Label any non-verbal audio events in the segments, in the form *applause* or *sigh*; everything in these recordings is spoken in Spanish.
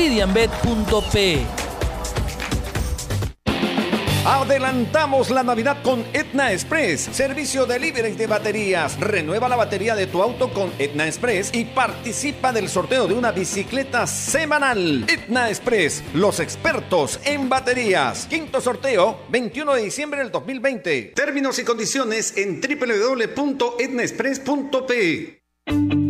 meridianbet.p. Adelantamos la Navidad con Etna Express, servicio delivery de baterías. Renueva la batería de tu auto con Etna Express y participa del sorteo de una bicicleta semanal. Etna Express, los expertos en baterías. Quinto sorteo, 21 de diciembre del 2020. Términos y condiciones en www.etnaexpress.p.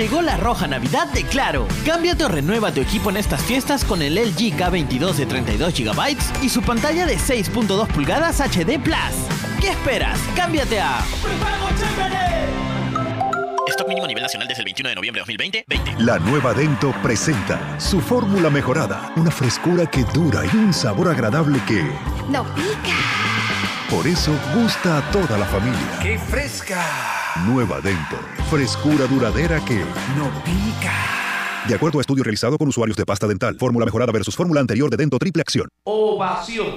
Llegó la roja Navidad de Claro. Cámbiate o renueva tu equipo en estas fiestas con el LG K22 de 32 GB y su pantalla de 6.2 pulgadas HD Plus. ¿Qué esperas? Cámbiate a Stock mínimo a nivel nacional desde el 21 de noviembre de 2020. 20. La nueva Dento presenta su fórmula mejorada, una frescura que dura y un sabor agradable que no pica. Por eso gusta a toda la familia. ¡Qué fresca! Nueva Dento. Frescura duradera que no pica. De acuerdo a estudio realizado con usuarios de pasta dental, fórmula mejorada versus fórmula anterior de Dento Triple Acción. Ovación.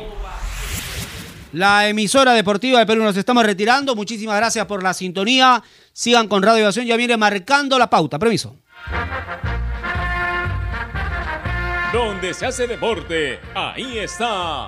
La emisora deportiva de Perú nos estamos retirando. Muchísimas gracias por la sintonía. Sigan con Radio Ovación. Ya viene marcando la pauta. Permiso. Donde se hace deporte, ahí está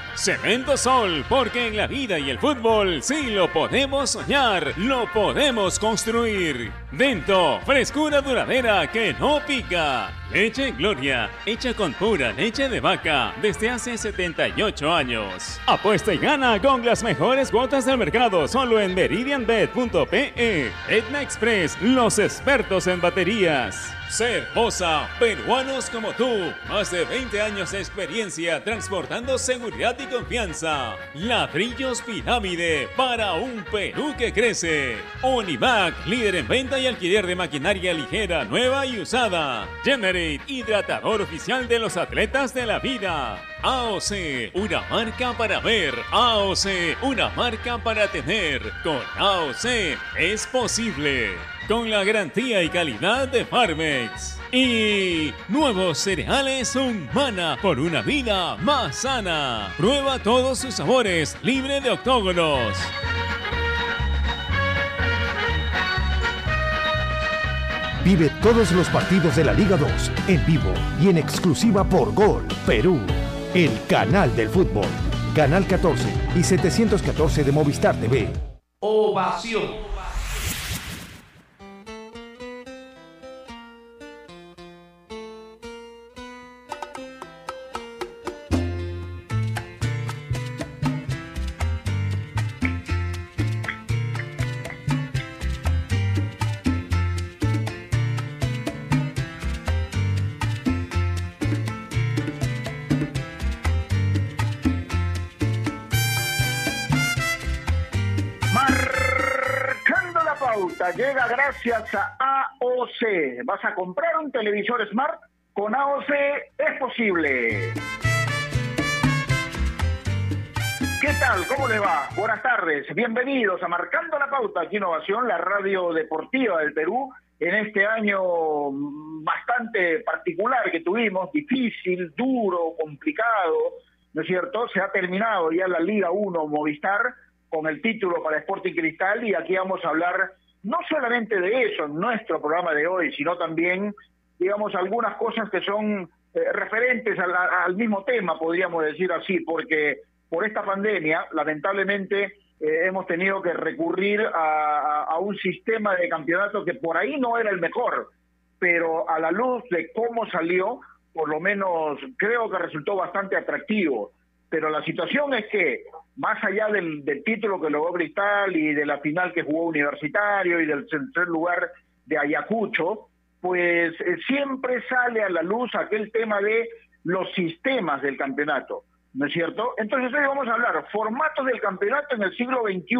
Cemento Sol, porque en la vida y el fútbol sí lo podemos soñar, lo podemos construir. Dento, frescura duradera que no pica. Leche Gloria, hecha con pura leche de vaca desde hace 78 años. Apuesta y gana con las mejores cuotas del mercado solo en meridianbet.pe. Etna Express, los expertos en baterías. Cervosa, peruanos como tú, más de 20 años de experiencia transportando seguridad y confianza. Ladrillos Pirámide para un Perú que crece. Onivac, líder en venta y alquiler de maquinaria ligera, nueva y usada. Generate, hidratador oficial de los atletas de la vida. AOC, una marca para ver. AOC, una marca para tener. Con AOC es posible con la garantía y calidad de Farmex. Y nuevos cereales Humana por una vida más sana. Prueba todos sus sabores, libre de octógonos. Vive todos los partidos de la Liga 2 en vivo y en exclusiva por Gol Perú, el canal del fútbol. Canal 14 y 714 de Movistar TV. Ovación. Llega gracias a AOC. ¿Vas a comprar un televisor Smart? Con AOC es posible. ¿Qué tal? ¿Cómo le va? Buenas tardes. Bienvenidos a Marcando la Pauta aquí Innovación, la radio deportiva del Perú, en este año bastante particular que tuvimos, difícil, duro, complicado, ¿no es cierto? Se ha terminado ya la Liga 1 Movistar con el título para Sporting Cristal y aquí vamos a hablar no solamente de eso en nuestro programa de hoy, sino también, digamos, algunas cosas que son eh, referentes al, mismo tema, podríamos decir así, porque por esta pandemia, lamentablemente, eh, hemos tenido que recurrir a, un sistema de campeonato que por ahí no era el mejor, pero a la luz de cómo salió, por lo menos creo que resultó bastante atractivo. Pero la situación es que, más allá del, título que logró Cristal y de la final que jugó Universitario y del tercer lugar de Ayacucho, pues eh, siempre sale a la luz aquel tema de los sistemas del campeonato, ¿no es cierto? Entonces hoy vamos a hablar formatos del campeonato en el siglo XXI.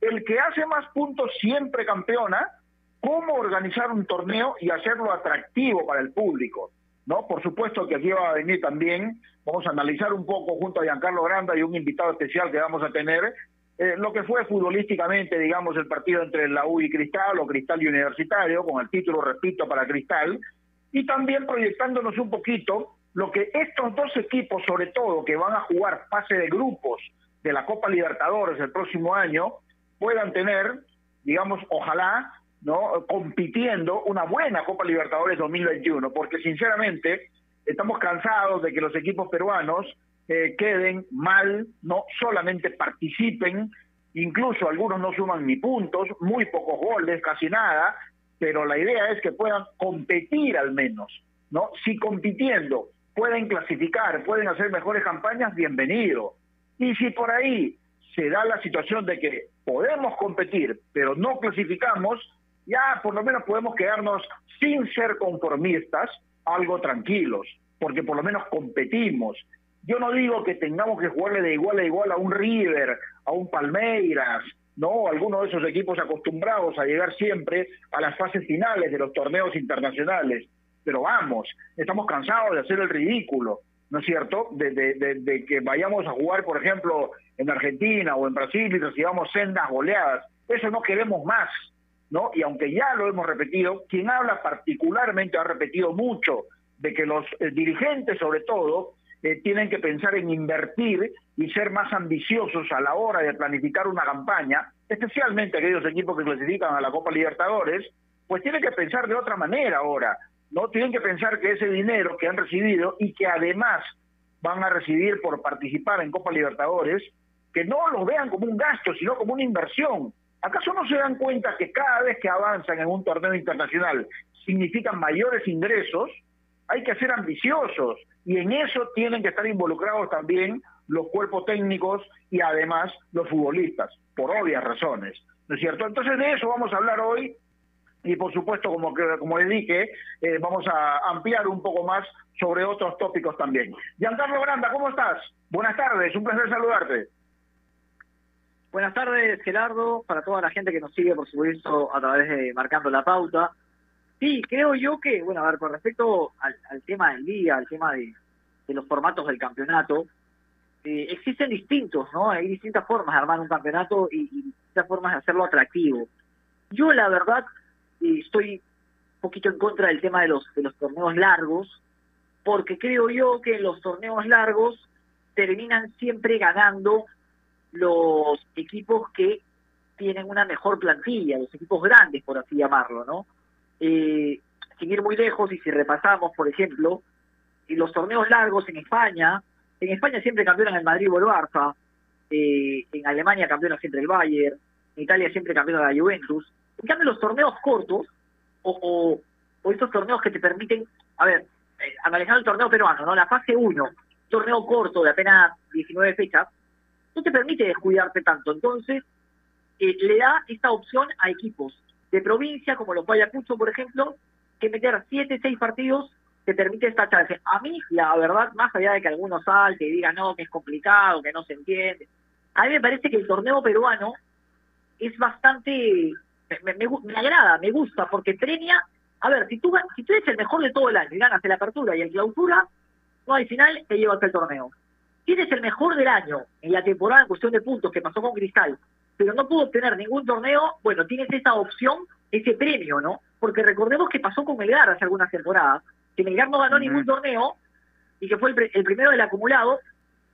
El que hace más puntos siempre campeona, cómo organizar un torneo y hacerlo atractivo para el público. ¿No? Por supuesto que aquí va a venir también, vamos a analizar un poco junto a Giancarlo Granda y un invitado especial que vamos a tener, eh, lo que fue futbolísticamente, digamos, el partido entre la U y Cristal o Cristal Universitario, con el título, repito, para Cristal, y también proyectándonos un poquito lo que estos dos equipos, sobre todo, que van a jugar fase de grupos de la Copa Libertadores el próximo año, puedan tener, digamos, ojalá, ¿no? compitiendo una buena Copa Libertadores 2021, porque sinceramente estamos cansados de que los equipos peruanos eh, queden mal, no solamente participen, incluso algunos no suman ni puntos, muy pocos goles, casi nada, pero la idea es que puedan competir al menos, ¿no? Si compitiendo pueden clasificar, pueden hacer mejores campañas, bienvenido. Y si por ahí se da la situación de que podemos competir, pero no clasificamos, ya por lo menos podemos quedarnos sin ser conformistas, algo tranquilos, porque por lo menos competimos. Yo no digo que tengamos que jugarle de igual a igual a un River, a un Palmeiras, no, alguno de esos equipos acostumbrados a llegar siempre a las fases finales de los torneos internacionales. Pero vamos, estamos cansados de hacer el ridículo, ¿no es cierto? De, de, que vayamos a jugar, por ejemplo, en Argentina o en Brasil y recibamos sendas goleadas. Eso no queremos más, ¿no? Y aunque ya lo hemos repetido, quien habla particularmente ha repetido mucho de que los eh, dirigentes, sobre todo, eh, tienen que pensar en invertir y ser más ambiciosos a la hora de planificar una campaña, especialmente aquellos equipos que clasifican a la Copa Libertadores, pues tienen que pensar de otra manera ahora, ¿no? Tienen que pensar que ese dinero que han recibido y que además van a recibir por participar en Copa Libertadores, que no lo vean como un gasto, sino como una inversión. ¿Acaso no se dan cuenta que cada vez que avanzan en un torneo internacional significan mayores ingresos? Hay que ser ambiciosos y en eso tienen que estar involucrados también los cuerpos técnicos y además los futbolistas, por obvias razones, ¿no es cierto? Entonces de eso vamos a hablar hoy y por supuesto, como, como le dije, eh, vamos a ampliar un poco más sobre otros tópicos también. Giancarlo Granda, ¿cómo estás? Buenas tardes, un placer saludarte. Buenas tardes, Gerardo, para toda la gente que nos sigue, por supuesto, a través de Marcando la Pauta. Sí, creo yo que, bueno, a ver, con respecto al, tema del día, al tema de, los formatos del campeonato, eh, existen distintos, ¿no? Hay distintas formas de armar un campeonato y, distintas formas de hacerlo atractivo. Yo, la verdad, eh, estoy un poquito en contra del tema de los, de los torneos largos, porque creo yo que los torneos largos terminan siempre ganando los equipos que tienen una mejor plantilla, los equipos grandes, por así llamarlo, ¿no? Eh, sin ir muy lejos, y si repasamos, por ejemplo, los torneos largos en España, en España siempre campeonan el Madrid o el Barça, eh, en Alemania campeona siempre el Bayern, en Italia siempre campeona la Juventus. En cambio, los torneos cortos, o, o, estos torneos que te permiten, a ver, eh, analizando el torneo peruano, ¿no? La fase 1, torneo corto de apenas 19 fechas, no te permite descuidarte tanto. Entonces, eh, le da esta opción a equipos de provincia, como los Ayacucho, por ejemplo, que meter siete, seis partidos te permite esta chance. A mí, la verdad, más allá de que algunos salte y digan, no, que es complicado, que no se entiende, a mí me parece que el torneo peruano es bastante, me, me, agrada, me gusta, porque premia, a ver, si tú, si tú eres el mejor de todo el año y ganas la apertura y el clausura, no al final te llevas el torneo. ¿Quién es el mejor del año en la temporada en cuestión de puntos que pasó con Cristal? Pero no pudo obtener ningún torneo, bueno, tienes esa opción, ese premio, ¿no? Porque recordemos que pasó con Melgar hace algunas temporadas, que Melgar no ganó ningún torneo y que fue el, primero del acumulado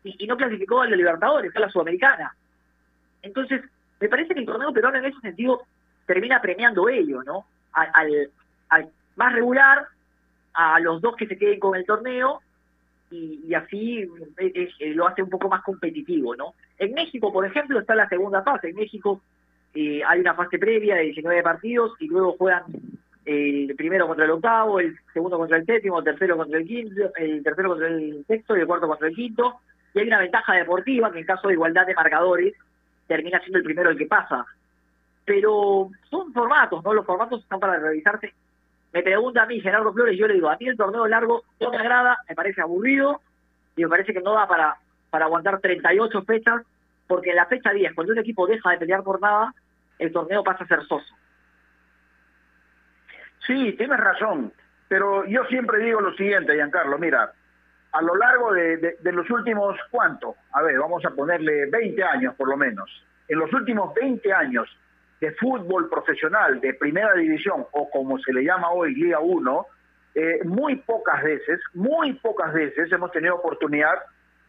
y, no clasificó a la Libertadores, a la Sudamericana. Entonces, me parece que el torneo peruano en ese sentido termina premiando ello, ¿no? al, al más regular, a los dos que se queden con el torneo y, así eh, eh, lo hace un poco más competitivo, ¿no? En México, por ejemplo, está la segunda fase. En México eh, hay una fase previa de 19 partidos y luego juegan el primero contra el octavo, el segundo contra el séptimo, el tercero contra el quinto, el tercero contra el sexto y el cuarto contra el quinto. y hay una ventaja deportiva que en caso de igualdad de marcadores termina siendo el primero el que pasa. Pero son formatos, ¿no? Los formatos están para revisarse. Me pregunta a mí Gerardo Flores, yo le digo, a mí el torneo largo no me agrada, me parece aburrido y me parece que no da para, para aguantar 38 fechas, porque en la fecha 10, cuando un equipo deja de pelear por nada, el torneo pasa a ser soso. Sí, tienes razón, pero yo siempre digo lo siguiente, Giancarlo, mira, a lo largo de, de, los últimos, ¿cuánto? A ver, vamos a ponerle 20 años por lo menos. En los últimos 20 años de fútbol profesional de primera división, o como se le llama hoy Liga 1, eh, muy pocas veces, muy pocas veces hemos tenido oportunidad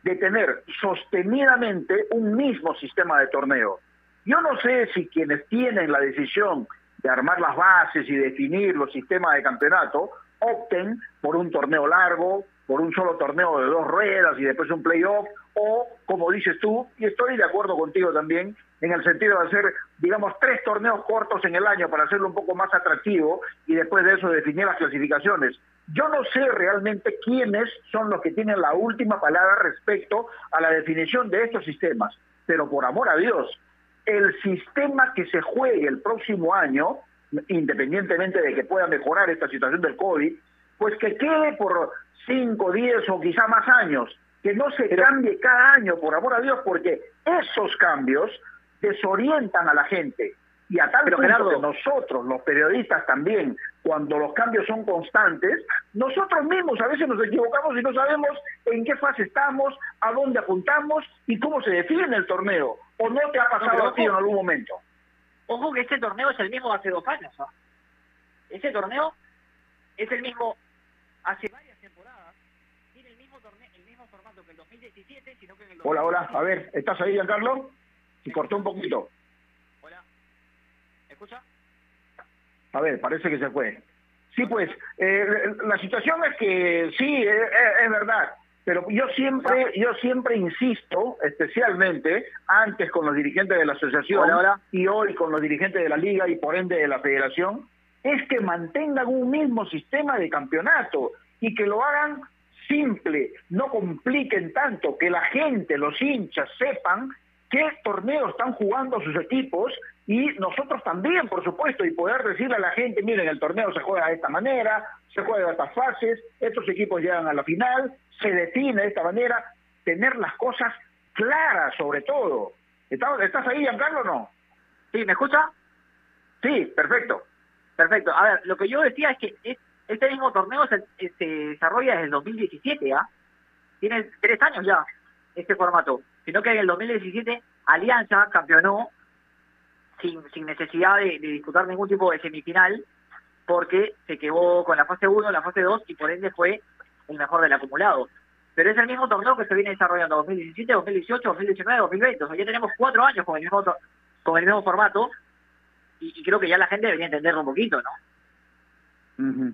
de tener sostenidamente un mismo sistema de torneo. Yo no sé si quienes tienen la decisión de armar las bases y definir los sistemas de campeonato opten por un torneo largo, por un solo torneo de dos ruedas y después un playoff, o como dices tú, y estoy de acuerdo contigo también, en el sentido de hacer, digamos, tres torneos cortos en el año para hacerlo un poco más atractivo y después de eso definir las clasificaciones. Yo no sé realmente quiénes son los que tienen la última palabra respecto a la definición de estos sistemas, pero por amor a Dios, el sistema que se juegue el próximo año, independientemente de que pueda mejorar esta situación del COVID, pues que quede por 5, 10 o quizá más años, que no se cambie cada año, por amor a Dios, porque esos cambios desorientan a la gente. Y a tal punto que nosotros, los periodistas también, cuando los cambios son constantes, nosotros mismos a veces nos equivocamos y no sabemos en qué fase estamos, a dónde apuntamos y cómo se define el torneo. ¿O no te ha pasado a ti en algún momento? Ojo que este torneo es el mismo hace dos años. ¿ah? Ese torneo es el mismo hace varias temporadas. Tiene el mismo, torneo, el mismo formato que el 2017, sino que en el Hola, hola. A ver, ¿estás ahí, Giancarlo? Se cortó un poquito. Hola. ¿Escucha? A ver, parece que se fue. Sí, pues, eh, la situación es que sí, eh, eh, es, verdad. Pero yo siempre, yo siempre insisto, especialmente antes con los dirigentes de la asociación y hoy con los dirigentes de la liga y por ende de la federación, es que mantengan un mismo sistema de campeonato y que lo hagan simple, no compliquen tanto, que la gente, los hinchas sepan qué torneos están jugando sus equipos y nosotros también, por supuesto, y poder decirle a la gente, miren, el torneo se juega de esta manera, se juega de estas fases, estos equipos llegan a la final, se define de esta manera, tener las cosas claras sobre todo. ¿Estás ahí, Giancarlo, o no? Sí, ¿me escucha? Sí, perfecto. Perfecto. A ver, lo que yo decía es que este mismo torneo se, se desarrolla desde el 2017, ¿ah? Tiene tres años ya este formato sino que en el 2017 Alianza campeonó sin, sin necesidad de, disputar ningún tipo de semifinal, porque se quedó con la fase 1, la fase 2 y por ende fue el mejor del acumulado. Pero es el mismo torneo que se viene desarrollando 2017, 2018, 2019, 2020. O sea, ya tenemos cuatro años con el mismo, con el mismo formato y, creo que ya la gente debería entenderlo un poquito, ¿no?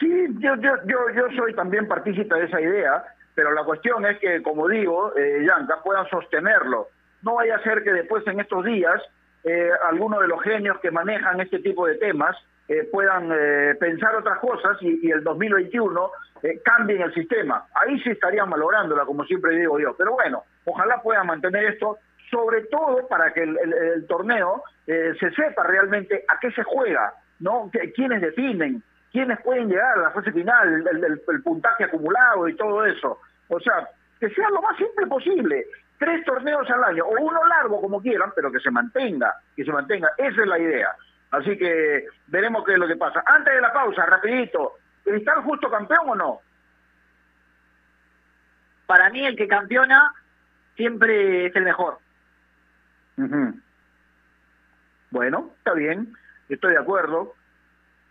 Sí, yo, yo, yo, yo soy también partícipe de esa idea pero la cuestión es que, como digo, eh, Yanka, puedan sostenerlo. No vaya a ser que después en estos días eh, algunos de los genios que manejan este tipo de temas eh, puedan eh, pensar otras cosas y, el 2021 cambien el sistema. Ahí sí estarían malográndola, como siempre digo yo. Pero bueno, ojalá puedan mantener esto, sobre todo para que el, torneo se sepa realmente a qué se juega, ¿no? ¿Quiénes definen? Quiénes pueden llegar a la fase final, el, puntaje acumulado y todo eso. O sea, que sea lo más simple posible. Tres torneos al año, o uno largo como quieran, pero que se mantenga, que se mantenga. Esa es la idea. Así que veremos qué es lo que pasa. Antes de la pausa, rapidito, ¿Cristal justo campeón o no? Para mí el que campeona siempre es el mejor. Bueno, está bien, estoy de acuerdo.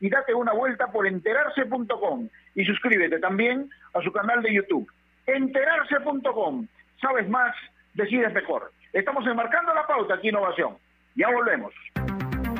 y date una vuelta por enterarse.com y suscríbete también a su canal de YouTube. Enterarse.com, sabes más decides mejor. Estamos enmarcando la pauta aquí Innovación. Ya volvemos.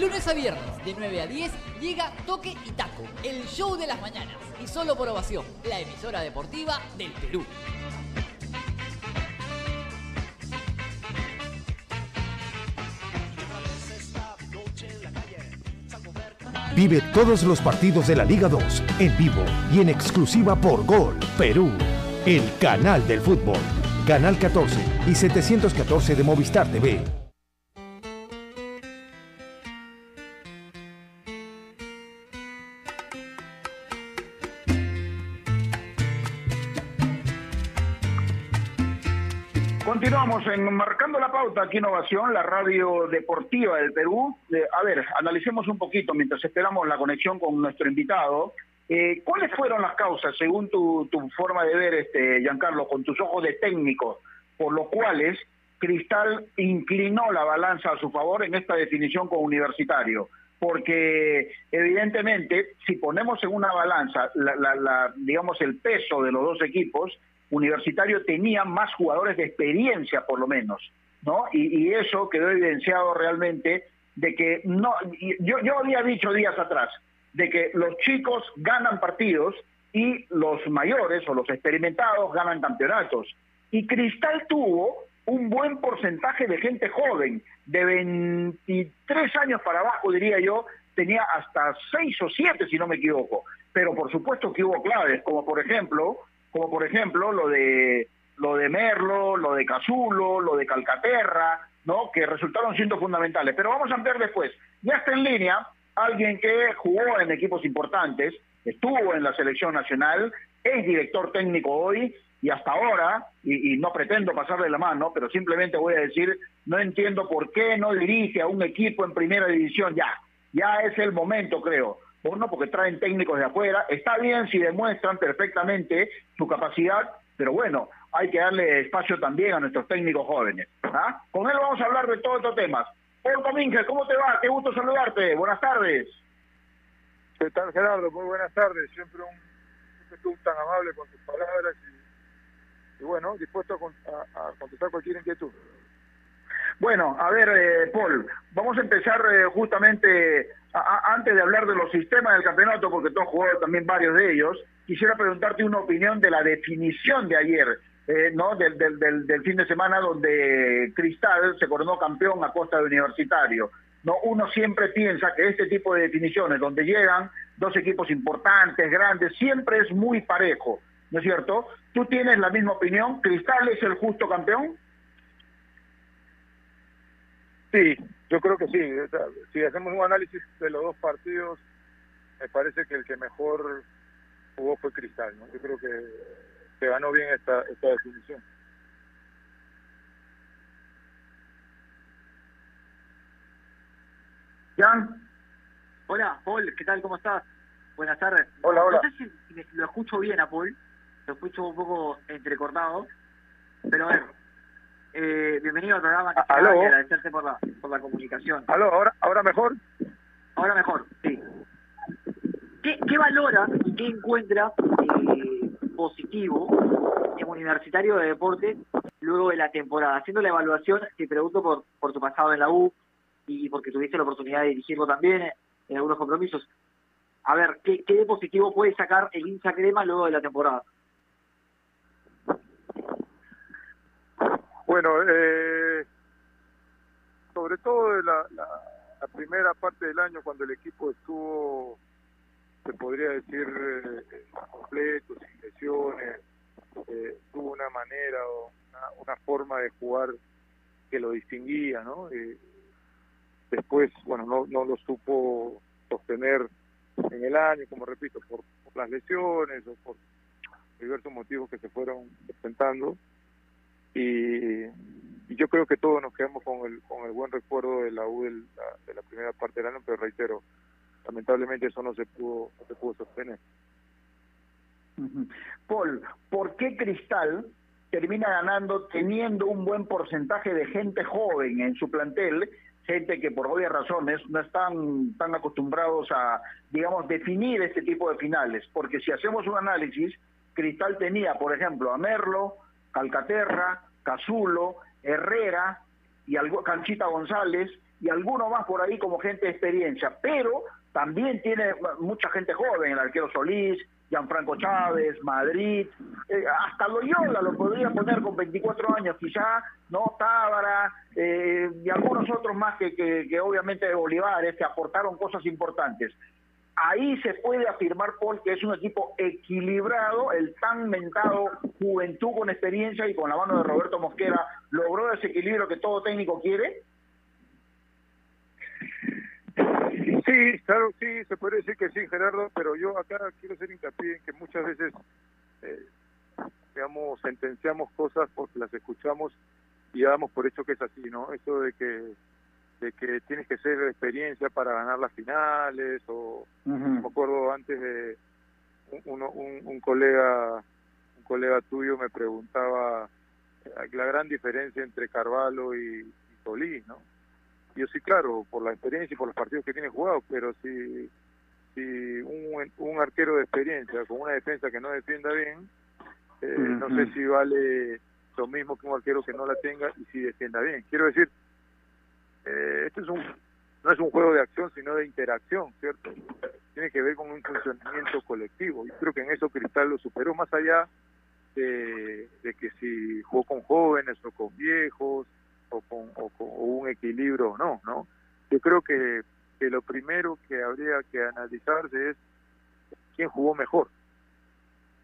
Lunes a viernes, de 9 a 10, llega Toque y Taco, el show de las mañanas. Y solo por ovación, la emisora deportiva del Perú. Vive todos los partidos de la Liga 2 en vivo y en exclusiva por Gol Perú, el canal del fútbol. Canal 14 y 714 de Movistar TV. Continuamos en Marcando la Pauta, aquí Innovación, la radio deportiva del Perú. Eh, a ver, analicemos un poquito mientras esperamos la conexión con nuestro invitado. Eh, ¿Cuáles fueron las causas, según tu, tu forma de ver, este, Giancarlo, con tus ojos de técnico, por los cuales Cristal inclinó la balanza a su favor en esta definición con Universitario? Porque evidentemente, si ponemos en una balanza, la, la, la, digamos, el peso de los dos equipos, Universitario tenía más jugadores de experiencia, por lo menos, ¿no? Y, y eso quedó evidenciado realmente de que no. Yo, yo había dicho días atrás de que los chicos ganan partidos y los mayores o los experimentados ganan campeonatos. Y Cristal tuvo un buen porcentaje de gente joven, de 23 años para abajo, diría yo, tenía hasta 6 o 7, si no me equivoco. Pero por supuesto que hubo claves, como por ejemplo como por ejemplo lo de lo de Merlo, lo de Cazulo, lo de Calcaterra, ¿no? que resultaron siendo fundamentales. Pero vamos a ver después. Ya está en línea alguien que jugó en equipos importantes, estuvo en la selección nacional, es director técnico hoy y hasta ahora, y, y, no pretendo pasarle la mano, pero simplemente voy a decir, no entiendo por qué no dirige a un equipo en primera división ya. Ya es el momento, creo. Uno, porque traen técnicos de afuera. Está bien si demuestran perfectamente su capacidad, pero bueno, hay que darle espacio también a nuestros técnicos jóvenes. ¿ah? Con él vamos a hablar de todos estos temas. Paul Comínguez, ¿cómo te va? Qué gusto saludarte. Buenas tardes. ¿Qué tal, Gerardo? Muy buenas tardes. Siempre un, siempre tan amable con tus palabras y, y bueno, dispuesto a, a, a contestar cualquier inquietud. Bueno, a ver, eh, Paul, vamos a empezar eh, justamente antes de hablar de los sistemas del campeonato, porque tú has jugado también varios de ellos. Quisiera preguntarte una opinión de la definición de ayer, eh, ¿no? Del, del, del, del, fin de semana donde Cristal se coronó campeón a costa de Universitario. No, uno siempre piensa que este tipo de definiciones, donde llegan dos equipos importantes, grandes, siempre es muy parejo, ¿no es cierto? ¿Tú tienes la misma opinión? ¿Cristal es el justo campeón? Sí, yo creo que sí. Si hacemos un análisis de los dos partidos, me parece que el que mejor jugó fue Cristal. ¿no? Yo creo que se ganó bien esta, esta definición. Jan. Hola, Paul, ¿qué tal? ¿Cómo estás? Buenas tardes. Hola, hola. No sé si, si lo escucho bien a Paul, lo escucho un poco entrecortado, pero a ver, eh, bienvenido al programa. ¿Aló? Y agradecerte por la, por la comunicación. ¿Aló? ¿Ahora, ¿Ahora mejor? Ahora mejor, sí. ¿Qué, qué valora y qué encuentra eh, positivo en Universitario de Deportes luego de la temporada? Haciendo la evaluación, te pregunto por, por tu pasado en la U y porque tuviste la oportunidad de dirigirlo también en algunos compromisos. A ver, ¿qué, qué de positivo puede sacar el hincha crema luego de la temporada? Bueno, eh, sobre todo de la, la, la primera parte del año cuando el equipo estuvo, se podría decir, eh, completo, sin lesiones, eh, tuvo una manera o una, una forma de jugar que lo distinguía, ¿no? Eh, después, bueno, no, no lo supo sostener en el año, como repito, por, por las lesiones o por diversos motivos que se fueron presentando. Y, yo creo que todos nos quedamos con el, con el buen recuerdo de la U de la primera parte del año, pero reitero, lamentablemente eso no se pudo, no se pudo sostener. Paul, ¿por qué Cristal termina ganando teniendo un buen porcentaje de gente joven en su plantel? Gente que por obvias razones no están tan acostumbrados a, digamos, definir este tipo de finales. Porque si hacemos un análisis, Cristal tenía, por ejemplo, a Merlo, Calcaterra, Cazulo, Herrera y algo, Canchita González y alguno más por ahí como gente de experiencia, pero también tiene mucha gente joven, el arquero Solís, Gianfranco Chávez, Madrid, eh, hasta Loyola lo podría poner con 24 años quizá, ¿no? Tábara eh, y algunos otros más que, que, obviamente Olivares que aportaron cosas importantes. Ahí se puede afirmar, Paul, que es un equipo equilibrado, el tan mentado juventud con experiencia y con la mano de Roberto Mosquera logró ese equilibrio que todo técnico quiere. Sí, claro, sí, se puede decir que sí, Gerardo, pero yo acá quiero hacer hincapié en que muchas veces, eh, sentenciamos cosas porque las escuchamos y damos por hecho que es así, ¿no? Eso de que de que tienes que ser experiencia para ganar las finales o me acuerdo antes de un, uno- un, un colega un colega tuyo me preguntaba eh, la gran diferencia entre Carvalho y, y Solís, ¿no? yo sí, claro, por la experiencia y por los partidos que tiene jugado, pero si, si un, un arquero de experiencia con una defensa que no defienda bien, eh, no sé si vale lo mismo que un arquero que no la tenga y si defienda bien. Quiero decir, eh, esto es un, no es un juego de acción, sino de interacción, ¿cierto? Tiene que ver con un funcionamiento colectivo. Yo creo que en eso Cristal lo superó más allá de, que si jugó con jóvenes o con viejos o con, o con un equilibrio o no, ¿no? Yo creo que, que lo primero que habría que analizarse es quién jugó mejor,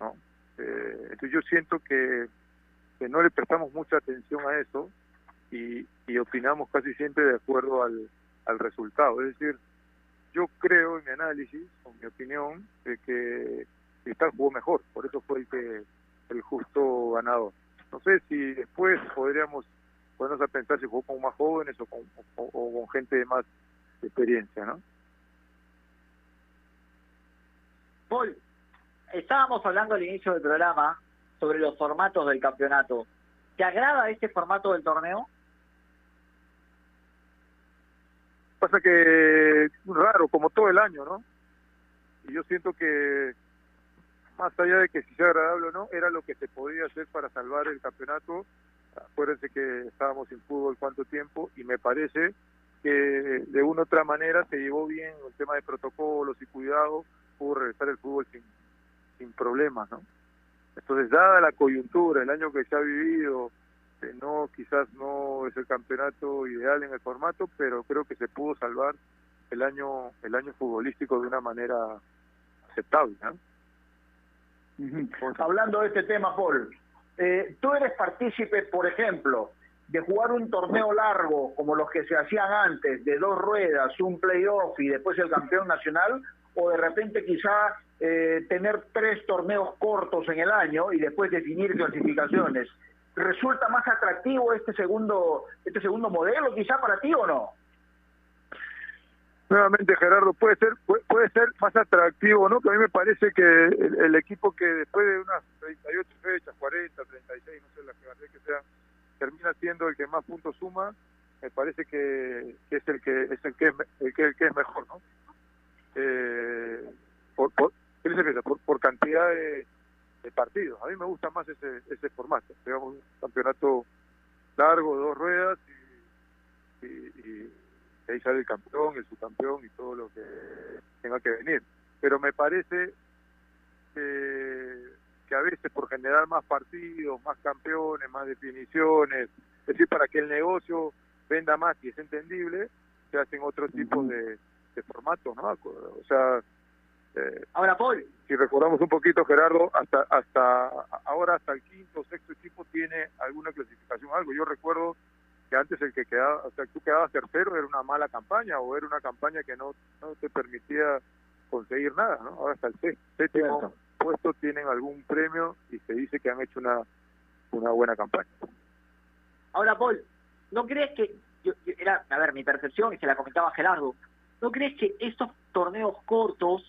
¿no? Eh, entonces yo siento que, que no le prestamos mucha atención a eso y, y opinamos casi siempre de acuerdo al, resultado. Es decir, yo creo en mi análisis, con mi opinión, de que Cristal jugó mejor, por eso fue el que el justo ganador. No sé si después podríamos ponernos a pensar si jugó con más jóvenes o con, o, o con gente de más experiencia, ¿no? Paul, estábamos hablando al inicio del programa sobre los formatos del campeonato. ¿Te agrada este formato del torneo? Pasa que raro, como todo el año, ¿no? Y yo siento que más allá de que si sea agradable o no, era lo que se podía hacer para salvar el campeonato. Acuérdense que estábamos sin fútbol cuánto tiempo y me parece que de una u otra manera se llevó bien el tema de protocolos y cuidado, pudo regresar el fútbol sin, sin problemas, ¿no? Entonces, dada la coyuntura, el año que se ha vivido, eh, no quizás no es el campeonato ideal en el formato, pero creo que se pudo salvar el año el año futbolístico de una manera aceptable, ¿no? Hablando de este tema, Paul, eh, tú eres partícipe, por ejemplo, de jugar un torneo largo como los que se hacían antes, de dos ruedas, un playoff y después el campeón nacional, o de repente quizá eh, tener tres torneos cortos en el año y después definir clasificaciones. ¿Resulta más atractivo este segundo este segundo modelo quizá para ti o no? Nuevamente, Gerardo, puede ser puede, ser más atractivo, ¿no? Que a mí me parece que el, el equipo que después de unas 38 fechas, 40, 36, no sé las que, que sean, termina siendo el que más puntos suma, me parece que, que es el que es el que es, el que, el que es mejor, ¿no? Eh, por, por, ¿qué por, por cantidad de, de partidos. A mí me gusta más ese ese formato, digamos un campeonato largo, dos ruedas y, y, y ahí sale el campeón, el subcampeón y todo lo que tenga que venir. Pero me parece que, que a veces por generar más partidos, más campeones, más definiciones, es decir, para que el negocio venda más y es entendible, se hacen otro tipo de, de formatos, ¿no? O sea, eh, ahora Paul, si recordamos un poquito Gerardo, hasta hasta ahora hasta el quinto, sexto equipo tiene alguna clasificación, algo. Yo recuerdo que antes el que quedaba, o sea, tú quedabas tercero era una mala campaña o era una campaña que no, no te permitía conseguir nada, ¿no? Ahora hasta el sé- séptimo puesto tienen algún premio y se dice que han hecho una una buena campaña. ahora Paul, ¿no crees que yo- yo- era, a ver, mi percepción y se la comentaba Gerardo, ¿no crees que estos torneos cortos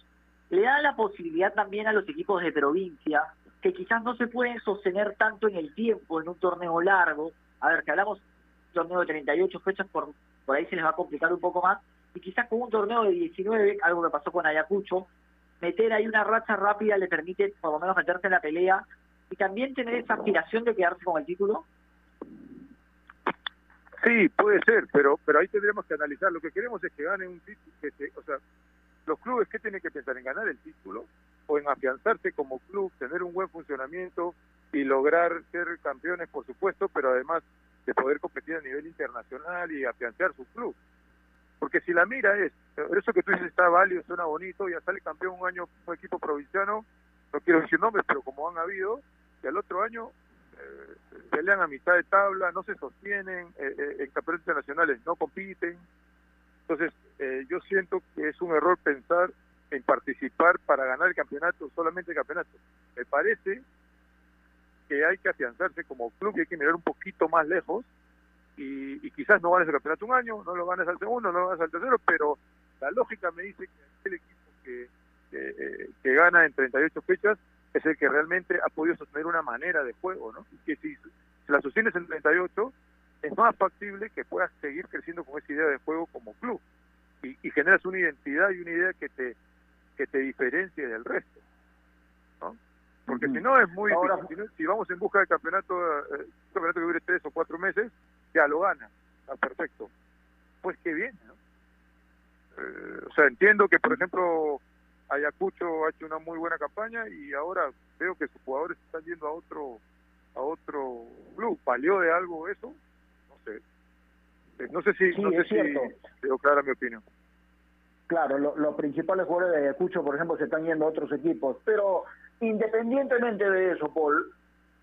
le dan la posibilidad también a los equipos de provincia que quizás no se pueden sostener tanto en el tiempo en un torneo largo? A ver, que hablamos de un torneo de 38 fechas, por, por ahí se les va a complicar un poco más, y quizás con un torneo de 19, algo que pasó con Ayacucho, meter ahí una racha rápida le permite por lo menos meterse en la pelea y también tener esa aspiración de quedarse con el título. Sí, puede ser, pero pero ahí tendríamos que analizar. Lo que queremos es que gane un título, que se- o sea, los clubes qué tienen que pensar en ganar el título o en afianzarse como club, tener un buen funcionamiento y lograr ser campeones, por supuesto, pero además de poder competir a nivel internacional y afianzar su club. Porque si la mira es, eso que tú dices está válido, suena bonito, ya sale campeón un año un equipo provinciano, no quiero decir nombres, pero como han habido, y al otro año eh, pelean a mitad de tabla, no se sostienen, eh, eh, en campeonatos internacionales no compiten. Entonces, eh, yo siento que es un error pensar en participar para ganar el campeonato, solamente el campeonato. Me parece que hay que afianzarse como club y hay que mirar un poquito más lejos y, y quizás no ganes el campeonato un año, no lo ganes al segundo, no lo ganes al tercero, pero la lógica me dice que el equipo que, que, eh, gana en 38 fechas es el que realmente ha podido sostener una manera de juego, ¿no? Y que si, si la sostienes en 38, es más factible que puedas seguir creciendo con esa idea de juego como club y, y generas una identidad y una idea que te que te diferencie del resto, ¿no? Porque si no es muy Ahora- difícil. Si, no- si vamos en busca del campeonato, eh, un campeonato que dure tres o cuatro meses, ya lo gana, está perfecto. Pues qué bien, ¿no? Eh, o sea, entiendo que, por ejemplo, Ayacucho ha hecho una muy buena campaña y ahora veo que sus jugadores están yendo a otro a otro club. ¿Valió de algo eso? No sé. Eh, No sé si, Sí, no sé es cierto. si clara mi opinión. Claro, lo- los principales jugadores de Ayacucho, por ejemplo, se están yendo a otros equipos. Pero independientemente de eso, Paul,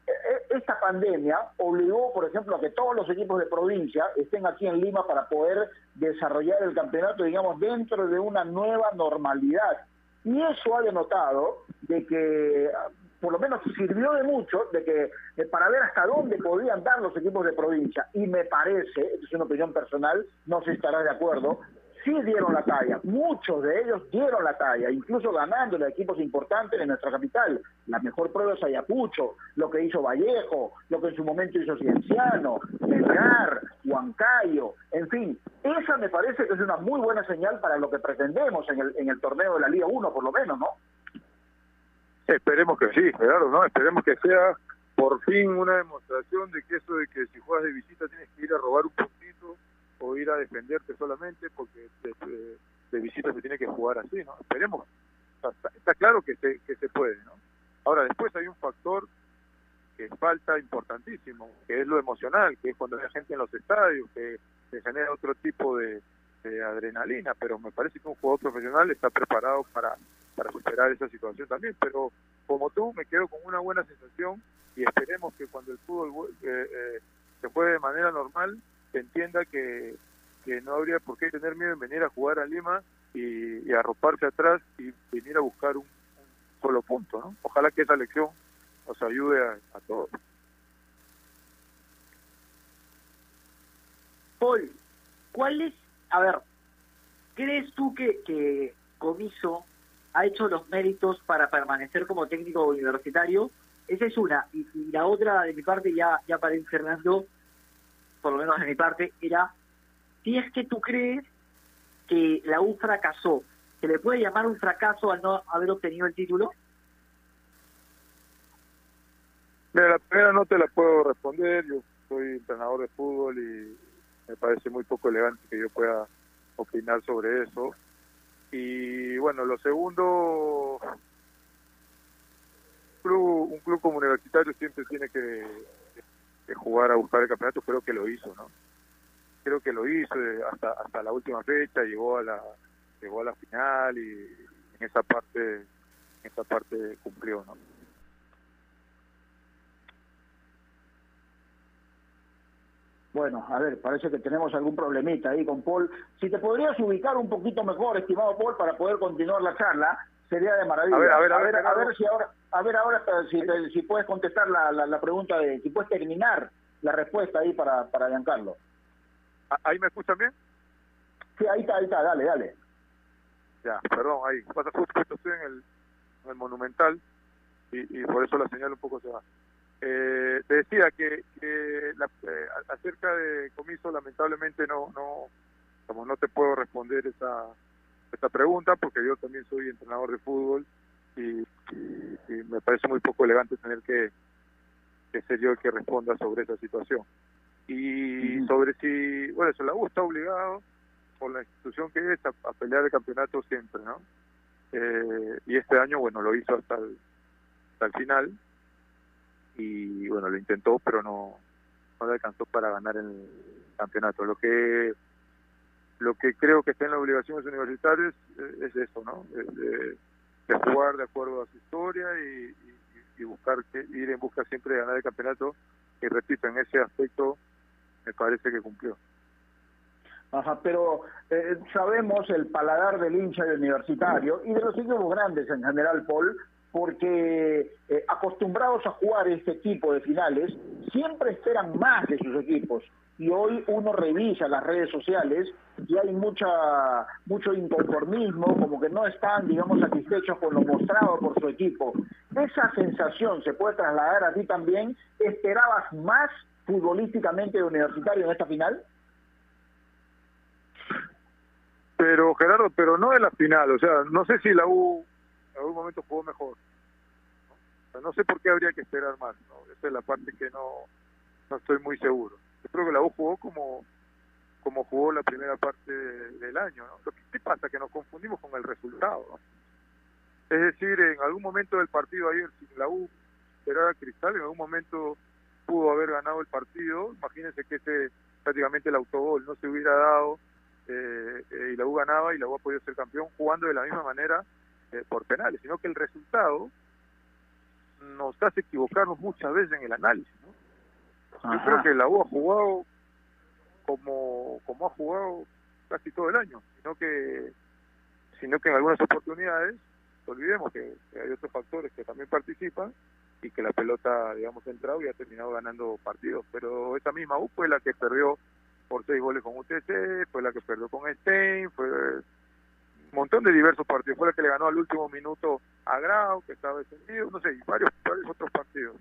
e- e- esta pandemia obligó, por ejemplo, a que todos los equipos de provincia estén aquí en Lima para poder desarrollar el campeonato, digamos, dentro de una nueva normalidad. Y eso ha denotado de que, por lo menos sirvió de mucho, de que para ver hasta dónde podían dar los equipos de provincia. Y me parece, es una opinión personal, no sé si estarás de acuerdo, sí dieron la talla, muchos de ellos dieron la talla, incluso ganándole a equipos importantes en nuestra capital. La mejor prueba es Ayacucho, lo que hizo Vallejo, lo que en su momento hizo Cienciano, Melgar, Huancayo, en fin, esa me parece que es una muy buena señal para lo que pretendemos en el, en el torneo de la Liga 1, por lo menos, ¿no? Esperemos que sí, claro, ¿no? Esperemos que sea por fin una demostración de que eso de que si juegas de visita tienes que ir a robar un puntito o ir a defenderte solamente porque de, visita se tiene que jugar así, ¿no? Esperemos. Está, está claro que se, que se puede, ¿no? Ahora, después hay un factor que falta importantísimo, que es lo emocional, que es cuando hay gente en los estadios, que se genera otro tipo de, de adrenalina, pero me parece que un jugador profesional está preparado para, para superar esa situación también, pero como tú me quedo con una buena sensación y esperemos que cuando el fútbol eh, eh, se juegue de manera normal se entienda que, que no habría por qué tener miedo en venir a jugar a Lima y, y arroparse atrás y venir a buscar un, un solo punto, ¿no? Ojalá que esa lección nos ayude a, a todos. Paul, ¿cuál es, a ver, crees tú que, que Comiso ha hecho los méritos para permanecer como técnico universitario? Esa es una. Y, y la otra, de mi parte, ya, ya para ir Fernando, por lo menos de mi parte, era, si es que tú crees que la U fracasó, ¿se le puede llamar un fracaso al no haber obtenido el título? Mira, la primera no te la puedo responder, yo soy entrenador de fútbol y me parece muy poco elegante que yo pueda opinar sobre eso. Y bueno, lo segundo, club, un club como universitario siempre tiene que, que jugar a buscar el campeonato, creo que lo hizo, ¿no? Creo que lo hizo eh, hasta hasta la última fecha, llegó a la llegó a la final y en esa parte en esa parte cumplió, ¿no? Bueno, a ver, parece que tenemos algún problemita ahí con Paul. Si te podrías ubicar un poquito mejor, estimado Paul, para poder continuar la charla, sería de maravilla. A ver, a ver, a a ver, ver, a ver si ahora, a ver ahora si, si puedes contestar la, la, la pregunta de, si puedes terminar la respuesta ahí para, para Giancarlo. ¿Ah, ¿Ahí me escuchan bien? Sí, ahí está, ahí está, dale, dale. Ya, perdón, ahí. Pasa justo, justo estoy en el, en el Monumental y, y por eso la señal un poco se va. Eh, te decía que, que la- eh, acerca de Comiso, lamentablemente no, no, como no te puedo responder esa, esa pregunta porque yo también soy entrenador de fútbol y, y- y me parece muy poco elegante tener que, que ser yo el que responda sobre esa situación. Y sobre si, bueno, eso la U está obligado por la institución que es a, a pelear el campeonato siempre, ¿no? Eh, y este año, bueno, lo hizo hasta el, hasta el final y bueno, lo intentó, pero no, no le alcanzó para ganar el campeonato. Lo que lo que creo que está en las obligaciones universitarias eh, es eso, ¿no? De, de- jugar de acuerdo a su historia y, y- y buscar que, ir en busca siempre de ganar el campeonato. Y repito, en ese aspecto me parece que cumplió. Ajá, pero eh, sabemos el paladar del hincha del universitario y de los equipos grandes en general, Paul, porque eh, acostumbrados a jugar este tipo de finales, siempre esperan más de sus equipos. Y hoy uno revisa las redes sociales y hay mucha mucho inconformismo, como que no están, digamos, satisfechos con lo mostrado por su equipo. Esa sensación se puede trasladar a ti también. ¿Esperabas más futbolísticamente de universitario en esta final? Pero Gerardo, pero no de la final, o sea, no sé si la U en algún momento jugó mejor. ¿no? Sé por qué habría que esperar más, ¿no? Esa es la parte que no, no estoy muy seguro. Yo creo que la U jugó como como jugó la primera parte de- del año, ¿no? Lo que ¿qué pasa? Que nos confundimos con el resultado. Es decir, en algún momento del partido ayer, si la U esperara a Cristal, en algún momento pudo haber ganado el partido. Imagínense que ese prácticamente el autogol no se hubiera dado eh, eh, y la U ganaba y la U ha podido ser campeón jugando de la misma manera por penales, sino que el resultado nos hace equivocarnos muchas veces en el análisis. ¿no? Yo creo que la U ha jugado como, como ha jugado casi todo el año, sino que sino que en algunas oportunidades, olvidemos que, que hay otros factores que también participan y que la pelota, digamos, ha entrado y ha terminado ganando partidos. Pero esa misma U fue la que perdió por seis goles con UTC, fue la que perdió con Stein, fue montón de diversos partidos. Fue la que le ganó al último minuto a Grau, que estaba descendido, no sé, y varios, varios otros partidos.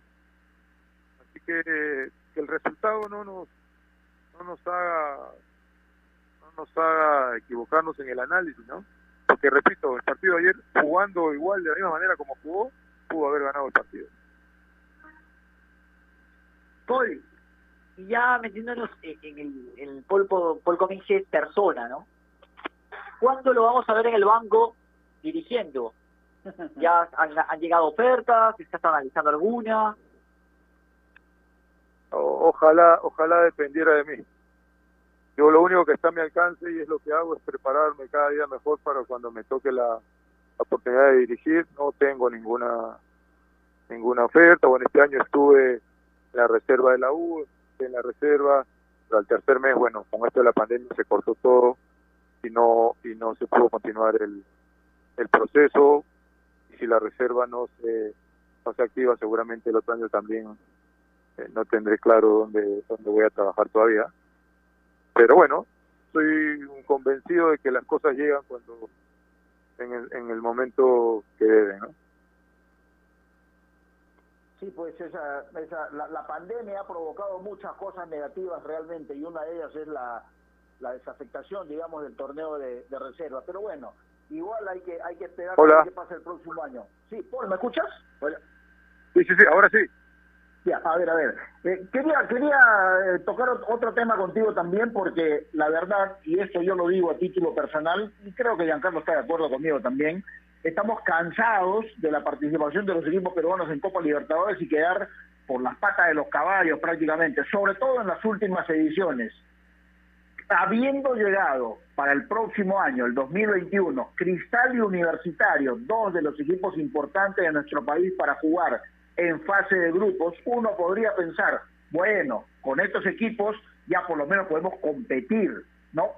Así que, que el resultado no nos no nos haga no nos haga equivocarnos en el análisis, ¿no? Porque repito, el partido de ayer jugando igual de la misma manera como jugó, pudo haber ganado el partido. Paul, y ya metiéndonos en el, en el Cummings es persona, ¿no? ¿Cuándo lo vamos a ver en el banco dirigiendo? *laughs* ¿Ya han, han llegado ofertas? ¿Se está analizando alguna? O- ojalá, ojalá dependiera de mí. Yo lo único que está a mi alcance y es lo que hago es prepararme cada día mejor para cuando me toque la, la oportunidad de dirigir. No tengo ninguna ninguna oferta. Bueno, este año estuve en la reserva de la U, en la reserva, pero al tercer mes, bueno, con esto de la pandemia se cortó todo y no y no se pudo continuar el, el proceso. Y si la reserva no se no se activa, seguramente el otro año también eh, no tendré claro dónde, dónde voy a trabajar todavía. Pero bueno, soy convencido de que las cosas llegan cuando en el, en el momento que deben, ¿no? Sí, pues esa, esa, la, la pandemia ha provocado muchas cosas negativas realmente y una de ellas es la, la desafectación, digamos, del torneo de, de reserva. Pero bueno, igual hay que hay que esperar Hola. a ver qué pasa el próximo año. Sí, Paul, ¿me escuchas? Hola. Sí, sí, sí, ahora sí. Ya, a ver, a ver. Eh, quería quería eh, tocar ot- otro tema contigo también porque la verdad, y esto yo lo digo a título personal, y creo que Giancarlo está de acuerdo conmigo también, estamos cansados de la participación de los equipos peruanos en Copa Libertadores y quedar por las patas de los caballos prácticamente, sobre todo en las últimas ediciones. Habiendo llegado para el próximo año, el 2021, Cristal y Universitario, dos de los equipos importantes de nuestro país para jugar en fase de grupos, uno podría pensar, bueno, con estos equipos ya por lo menos podemos competir, ¿no?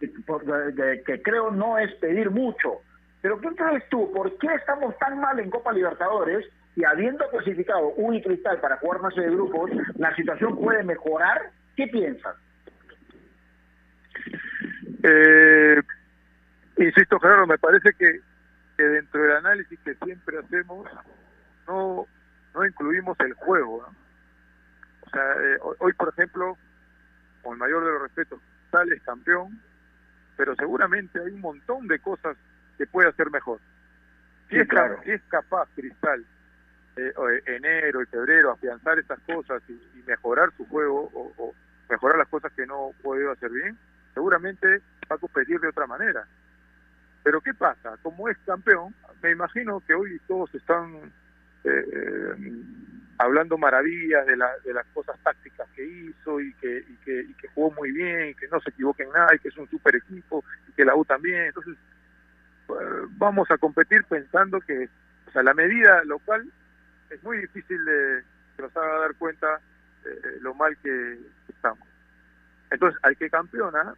Que, creo no es pedir mucho. Pero ¿qué crees tú? ¿Por qué estamos tan mal en Copa Libertadores y habiendo clasificado un y Cristal para jugar fase de grupos, la situación puede mejorar? ¿Qué piensas? Eh, insisto, Gerardo, me parece que, que dentro del análisis que siempre hacemos, no, no incluimos el juego. ¿no? O sea, eh, hoy, por ejemplo, con el mayor de los respetos, sales campeón, pero seguramente hay un montón de cosas que puede hacer mejor. Si, Sí, es, claro. si es capaz Cristal, eh, eh, enero y febrero, afianzar estas cosas y, y mejorar su juego, o, o mejorar las cosas que no puede hacer bien, seguramente va a competir de otra manera. Pero ¿qué pasa? Como es campeón, me imagino que hoy todos están eh, eh, hablando maravillas de, la- de las cosas tácticas que hizo y que, y, que, y que jugó muy bien, y que no se equivoque en nada, y que es un super equipo, y que la U también. Entonces, eh, vamos a competir pensando que, o sea, la medida local es muy difícil de que nos haga dar cuenta eh, lo mal que estamos. Entonces, al que campeona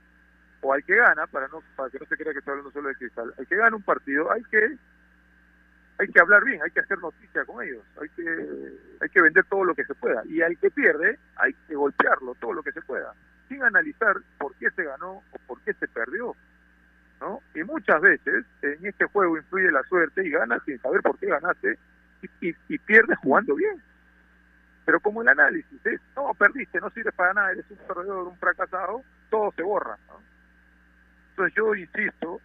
o al que gana, para no para que no se crea que estoy hablando solo de cristal, al que gana un partido, hay que hay que hablar bien, hay que hacer noticia con ellos, hay que hay que vender todo lo que se pueda y al que pierde hay que golpearlo todo lo que se pueda, sin analizar por qué se ganó o por qué se perdió, ¿no? Y muchas veces en este juego influye la suerte y ganas sin saber por qué ganaste y, y, y pierdes jugando bien. Pero como el análisis es, no, perdiste, no sirve para nada, eres un perdedor, un fracasado, todo se borra. ¿no? Entonces yo insisto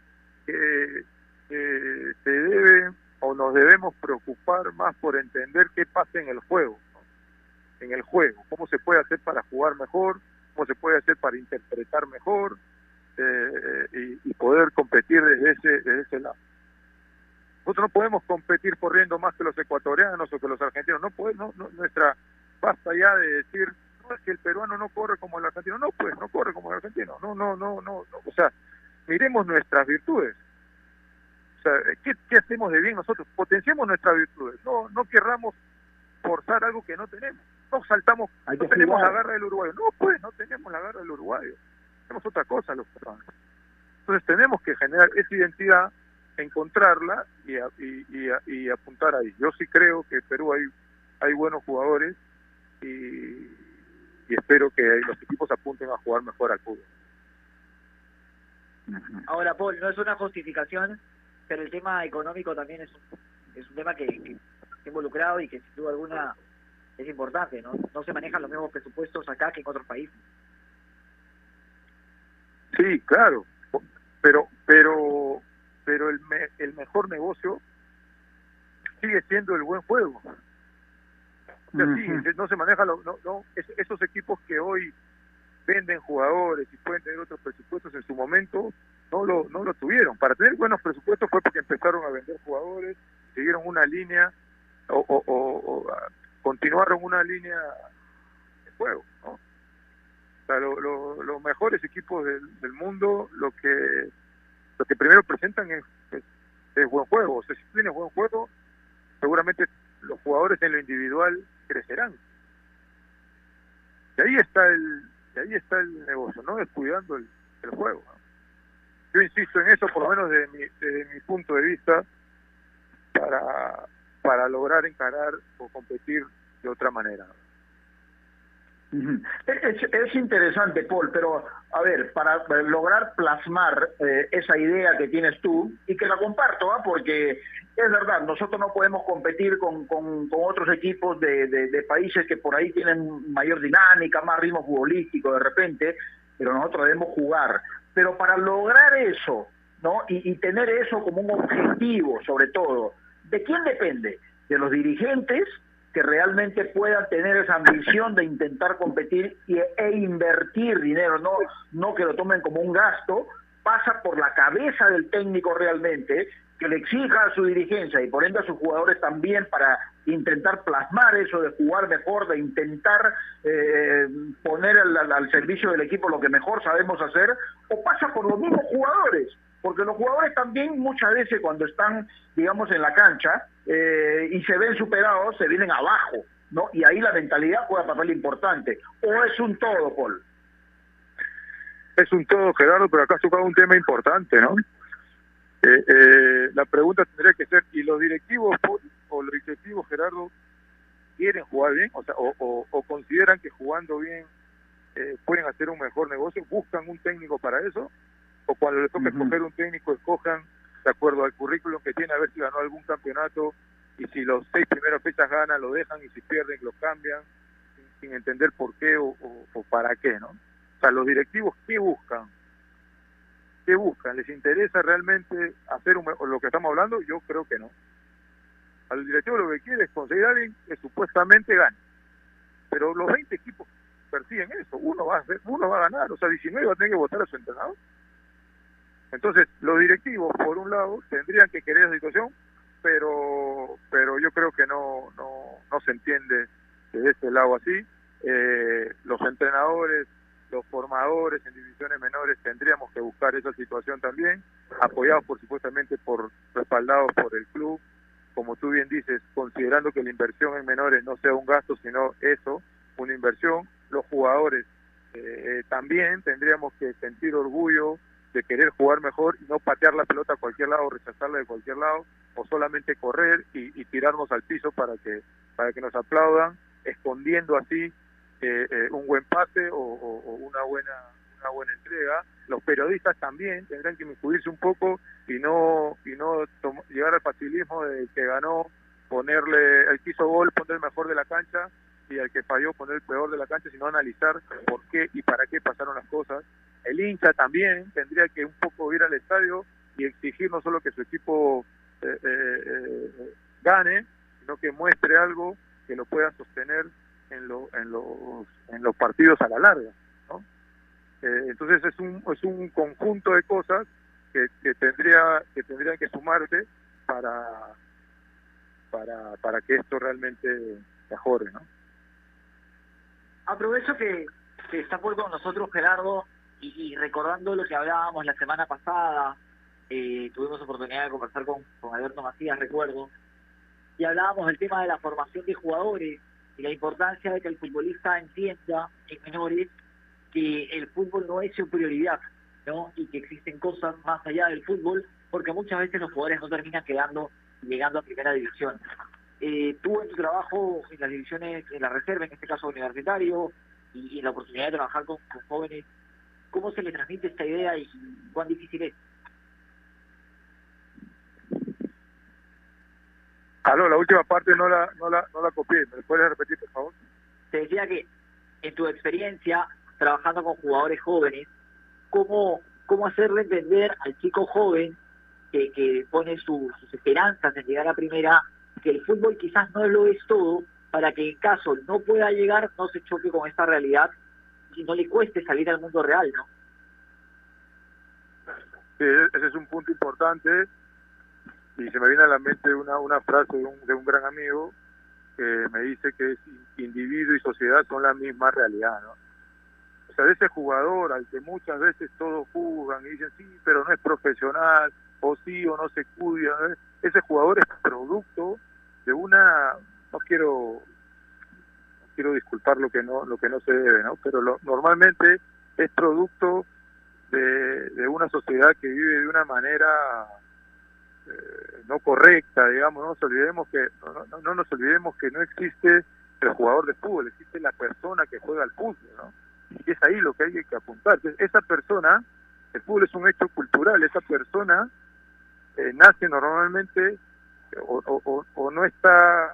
que eh, se debe o nos debemos preocupar más por entender qué pasa en el juego, en el juego, cómo se puede hacer para jugar mejor, cómo se puede hacer para interpretar mejor eh, y, poder competir desde ese, desde ese lado. Nosotros no podemos competir corriendo más que los ecuatorianos o que los argentinos. No podemos, no, no- nuestra basta ya de decir no es que el peruano no corre como el argentino. No, pues no corre como el argentino. No, no, no, no. no. O sea, miremos nuestras virtudes. O sea, ¿qué, qué hacemos de bien nosotros? Potenciemos nuestras virtudes. No, no querramos forzar algo que no tenemos. No saltamos, Hay no tenemos jugar. la garra del uruguayo. No, pues no tenemos la garra del uruguayo. Tenemos otra cosa los peruanos. Entonces tenemos que generar esa identidad, encontrarla y, a- y, y a- y apuntar ahí. Yo sí creo que en Perú hay, hay buenos jugadores y, y espero que los equipos apunten a jugar mejor al fútbol. Ahora, Paul, no es una justificación, pero el tema económico también es un, es un tema que, que está involucrado y que sin duda alguna es importante, ¿no? No se manejan los mismos presupuestos acá que en otros países. Sí, claro, pero pero pero el, me- el mejor negocio sigue siendo el buen juego. O sea, sí, Ujú. no se maneja, lo- no, no, es- esos equipos que hoy venden jugadores y pueden tener otros presupuestos en su momento, no lo, no lo tuvieron. Para tener buenos presupuestos fue porque empezaron a vender jugadores, siguieron una línea o, o- o- continuaron una línea de juego, ¿no? Lo- lo- los mejores equipos del, mundo lo que lo que primero presentan es, es, buen juego. O sea, si tienes buen juego, seguramente los jugadores en lo individual crecerán. Y ahí está el y ahí está el negocio, no descuidando el, juego. Yo insisto en eso, por lo menos desde mi, desde mi punto de vista, para, para lograr encarar o competir de otra manera. Ujú. Es, es interesante, Paul, pero a ver, para lograr plasmar eh, esa idea que tienes tú, y que la comparto, ¿ah? porque es verdad, nosotros no podemos competir con, con, otros equipos de, países que por ahí tienen mayor dinámica, más ritmo futbolístico de repente, pero nosotros debemos jugar. Pero para lograr eso, ¿no? Y tener eso como un objetivo, sobre todo, ¿de quién depende? De los dirigentes que realmente puedan tener esa ambición de intentar competir y, e invertir dinero, no, no que lo tomen como un gasto, pasa por la cabeza del técnico realmente que le exija a su dirigencia y por ende a sus jugadores también para intentar plasmar eso de jugar mejor, de intentar eh, poner al, al, servicio del equipo lo que mejor sabemos hacer, o pasa por los mismos jugadores, porque los jugadores también muchas veces cuando están, digamos, en la cancha eh, y se ven superados, se vienen abajo, ¿no? Y ahí la mentalidad juega papel importante, o es un todo, Paul. Es un todo, Gerardo, pero acá has un tema importante, ¿no? Eh, eh, la pregunta tendría que ser, ¿y los directivos o los directivos, Gerardo, quieren jugar bien? O, sea, o, consideran que jugando bien eh, pueden hacer un mejor negocio? ¿Buscan un técnico para eso? ¿O cuando les toca escoger un técnico, escojan de acuerdo al currículum que tiene, a ver si ganó algún campeonato y si los seis primeras fechas ganan, lo dejan y si pierden, lo cambian sin, entender por qué o, o para qué, ¿no? O sea, los directivos, ¿qué buscan? ¿Qué buscan? ¿Les interesa realmente hacer lo que estamos hablando? Yo creo que no. Al directivo lo que quiere es conseguir a alguien que supuestamente gane. Pero los 20 equipos persiguen eso. Uno va a, hacer, uno va a ganar. O sea, 19 va a tener que votar a su entrenador. Entonces, los directivos, por un lado, tendrían que querer esa situación, pero pero yo creo que no no, no se entiende de este lado así. Eh, los entrenadores los formadores en divisiones menores tendríamos que buscar esa situación también, apoyados por supuestamente por, respaldados por el club, como tú bien dices, considerando que la inversión en menores no sea un gasto, sino eso, una inversión, los jugadores eh, también tendríamos que sentir orgullo de querer jugar mejor y no patear la pelota a cualquier lado, rechazarla de cualquier lado, o solamente correr y, y tirarnos al piso para que, para que nos aplaudan, escondiendo así eh, un buen pase o, una buena una buena entrega. Los periodistas también tendrán que incluirse un poco y no y no llegar al facilismo del que ganó ponerle el que hizo gol poner el mejor de la cancha y el que falló poner el peor de la cancha, sino analizar por qué y para qué pasaron las cosas. El hincha también tendría que un poco ir al estadio y exigir no solo que su equipo eh, eh, gane, sino que muestre algo que lo pueda sostener en, lo, en, los, en los partidos a la larga. ¿no? Eh, entonces es un, es un conjunto de cosas que, que, tendría, que tendrían que sumarse para, para, para que esto realmente mejore. ¿no? Aprovecho que, que está por con nosotros Gerardo y, recordando lo que hablábamos la semana pasada, eh, tuvimos oportunidad de conversar con, Alberto Macías, recuerdo, y hablábamos del tema de la formación de jugadores y la importancia de que el futbolista entienda en menores que el fútbol no es su prioridad, ¿no? Y que existen cosas más allá del fútbol, porque muchas veces los jugadores no terminan quedando llegando a primera división. Eh, tú tu trabajo en las divisiones, en la reserva, en este caso universitario, y, la oportunidad de trabajar con, jóvenes, ¿cómo se les transmite esta idea y cuán difícil es? Aló, la última parte no la, no la, no la copié. ¿Me puedes repetir, por favor? Te decía que en tu experiencia trabajando con jugadores jóvenes, ¿cómo, cómo hacerle entender al chico joven que, que pone sus esperanzas en llegar a primera que el fútbol quizás no lo es todo para que en caso no pueda llegar no se choque con esta realidad y no le cueste salir al mundo real, ¿no? Sí, ese es un punto importante y se me viene a la mente una, una frase de un, de un gran amigo que me dice que individuo y sociedad son la misma realidad, ¿no? O sea, de ese jugador al que muchas veces todos juzgan y dicen, sí, pero no es profesional, o sí, o no se cuida, ese jugador es producto de una, no quiero quiero disculpar lo que no lo que no se debe, ¿no? Pero lo, normalmente es producto de, de una sociedad que vive de una manera eh, no correcta, digamos, no nos olvidemos que no, no, nos olvidemos que no existe el jugador de fútbol, existe la persona que juega al fútbol, ¿no? Y es ahí lo que hay que apuntar. esa persona, el fútbol es un hecho cultural, esa persona eh, nace normalmente o, o, no está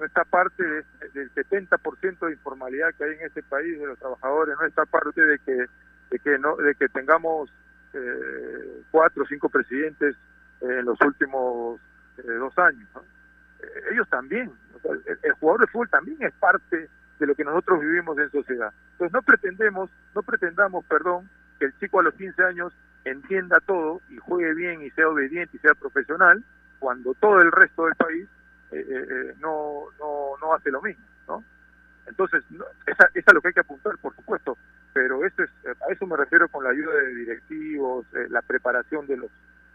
no está parte del 70% de informalidad que hay en este país de los trabajadores, no está parte de que de que no de que tengamos eh, cuatro o cinco presidentes en los últimos eh, dos años. Eh, ellos también, el, jugador de fútbol también es parte de lo que nosotros vivimos en sociedad. Entonces no pretendemos, no pretendamos, perdón, que el chico a los 15 años entienda todo y juegue bien y sea obediente y sea profesional, cuando todo el resto del país eh, eh, eh, no, no, no hace lo mismo, ¿no? Entonces, no, esa, esa es lo que hay que apuntar, por supuesto, pero eso es, a eso me refiero con la ayuda de directivos, eh, la preparación de los,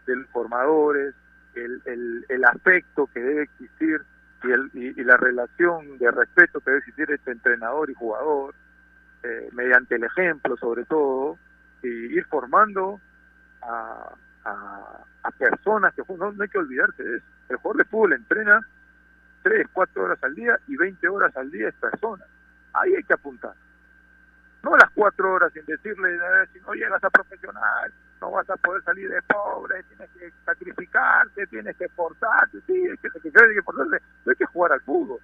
de los formadores, el, el, el afecto que debe existir y, el, y, la relación de respeto que debe existir entre entrenador y jugador, eh, mediante el ejemplo sobre todo, y ir formando a, a, a personas que no, no hay que olvidarse de eso. El jugador de fútbol entrena 3, 4 horas al día y 20 horas al día es persona. Ahí hay que apuntar. No las 4 horas sin decirle, eh, si no llegas a profesional, no vas a poder salir de pobre, tienes que sacrificarte, tienes que esforzarte, sí, hay que sacrificarte, hay que esforzarse, no hay que jugar al fútbol.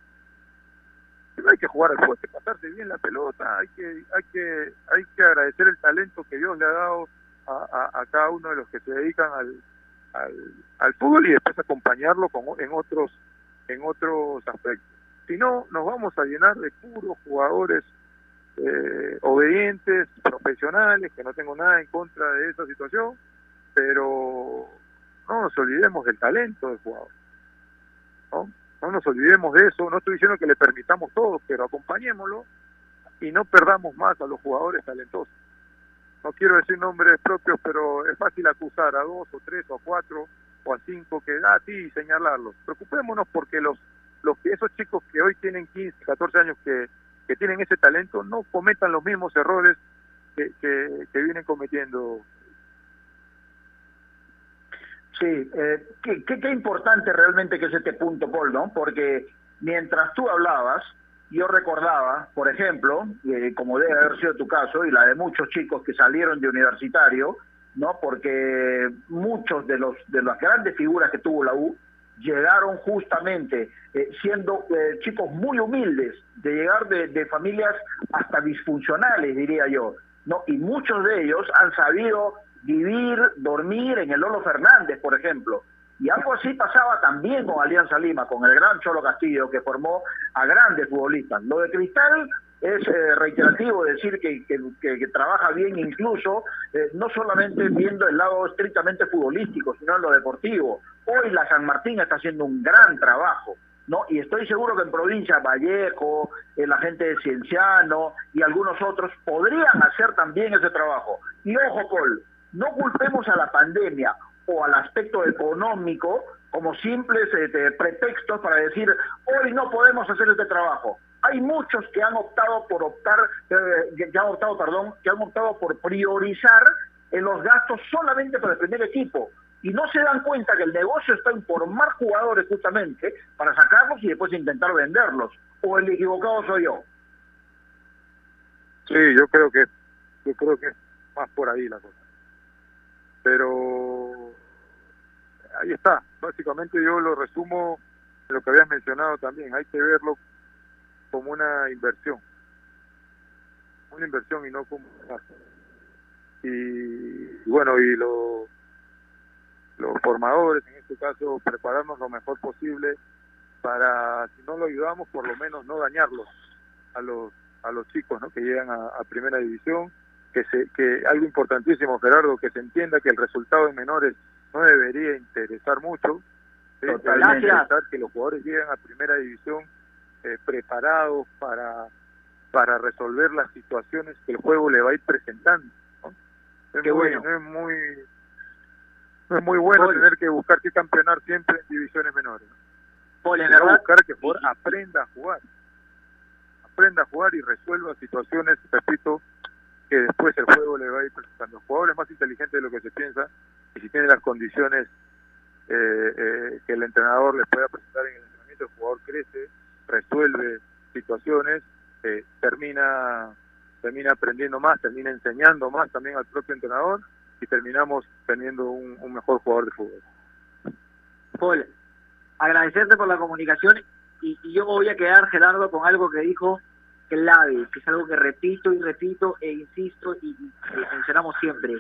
No hay que jugar al fútbol, hay que pasarse bien la pelota, hay que, hay que, hay que agradecer el talento que Dios le ha dado a, a, a cada uno de los que se dedican al, al, al fútbol y después acompañarlo con, en otros en otros aspectos. Si no, nos vamos a llenar de puros jugadores eh, obedientes, profesionales, que no tengo nada en contra de esa situación, pero no nos olvidemos del talento del jugador. ¿no? no nos olvidemos de eso, no estoy diciendo que le permitamos todo, pero acompañémoslo y no perdamos más a los jugadores talentosos. No quiero decir nombres propios, pero es fácil acusar a dos o tres o cuatro o a cinco que da a ti y señalarlos. Preocupémonos porque los, los esos chicos que hoy tienen 15, 14 años que, que tienen ese talento no cometan los mismos errores que, que, vienen cometiendo. Sí, eh, qué, qué, qué importante realmente que es este punto, Paul, ¿no? Porque mientras tú hablabas, yo recordaba, por ejemplo, eh, como debe haber sido tu caso y la de muchos chicos que salieron de universitario, ¿no? Porque muchos de los de las grandes figuras que tuvo la U llegaron justamente eh, siendo eh, chicos muy humildes, de llegar de, de, familias hasta disfuncionales, diría yo, ¿no? Y muchos de ellos han sabido vivir, dormir en el Lolo Fernández, por ejemplo. Y algo así pasaba también con Alianza Lima, con el gran Cholo Castillo, que formó a grandes futbolistas. Lo de Cristal es eh, reiterativo decir que, que, que, trabaja bien incluso, eh, no solamente viendo el lado estrictamente futbolístico, sino en lo deportivo. Hoy la San Martín está haciendo un gran trabajo, ¿no? Y estoy seguro que en provincia Vallejo, eh, la gente de Cienciano y algunos otros podrían hacer también ese trabajo. Y ojo, Paul, no culpemos a la pandemia o al aspecto económico como simples eh, pretextos para decir hoy no podemos hacer este trabajo hay muchos que han optado por optar, eh, que han optado, por priorizar en los gastos solamente para el primer equipo y no se dan cuenta que el negocio está en formar jugadores justamente para sacarlos y después intentar venderlos. ¿O el equivocado soy yo? Sí, yo creo que yo creo que es más por ahí la cosa. Pero ahí está. Básicamente yo lo resumo en lo que habías mencionado también. Hay que verlo como una inversión. Una inversión y no como un gasto. Y, bueno, y lo, los formadores, en este caso, prepararnos lo mejor posible para, si no lo ayudamos, por lo menos no dañarlos a los a los chicos ¿no? que llegan a, a primera división, que se que algo importantísimo, Gerardo, que se entienda que el resultado en menores no debería interesar mucho, Totalmente. interesar que los jugadores lleguen a primera división eh, preparados para para resolver las situaciones que el juego le va a ir presentando. ¿no? Es, Qué muy, bueno. no es muy no es muy bueno tener que buscar que campeonar siempre en divisiones menores. ¿no? En verdad, buscar que el jugador aprenda a jugar, aprenda a jugar y resuelva situaciones, repito, que después el juego le va a ir presentando. El jugador es más inteligente de lo que se piensa y si tiene las condiciones eh, eh, que el entrenador les pueda presentar en el entrenamiento, el jugador crece, resuelve situaciones, eh, termina termina aprendiendo más, termina enseñando más también al propio entrenador y terminamos teniendo un, mejor jugador de fútbol. Paul, agradecerte por la comunicación y, y, yo voy a quedar, Gerardo, con algo que dijo clave, que es algo que repito y repito e insisto y mencionamos siempre.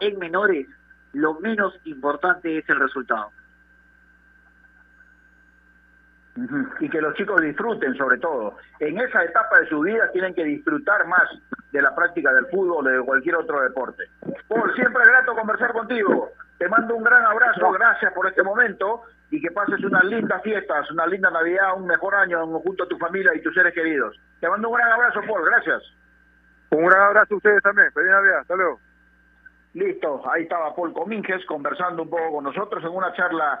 En menores, lo menos importante es el resultado. Y que los chicos disfruten sobre todo. En esa etapa de su vida tienen que disfrutar más de la práctica del fútbol o de cualquier otro deporte. Paul, siempre es grato conversar contigo. Te mando un gran abrazo, gracias por este momento y que pases unas lindas fiestas, una linda Navidad, un mejor año junto a tu familia y tus seres queridos. Te mando un gran abrazo, Paul, gracias. Un gran abrazo a ustedes también. Feliz Navidad, hasta luego. Listo, ahí estaba Paul Cominges conversando un poco con nosotros en una charla,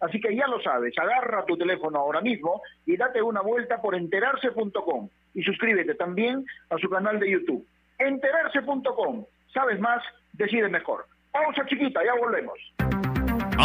Así que ya lo sabes, agarra tu teléfono ahora mismo y date una vuelta por enterarse.com y suscríbete también a su canal de YouTube. Enterarse.com. Sabes más, decide mejor. Pausa chiquita, ya volvemos.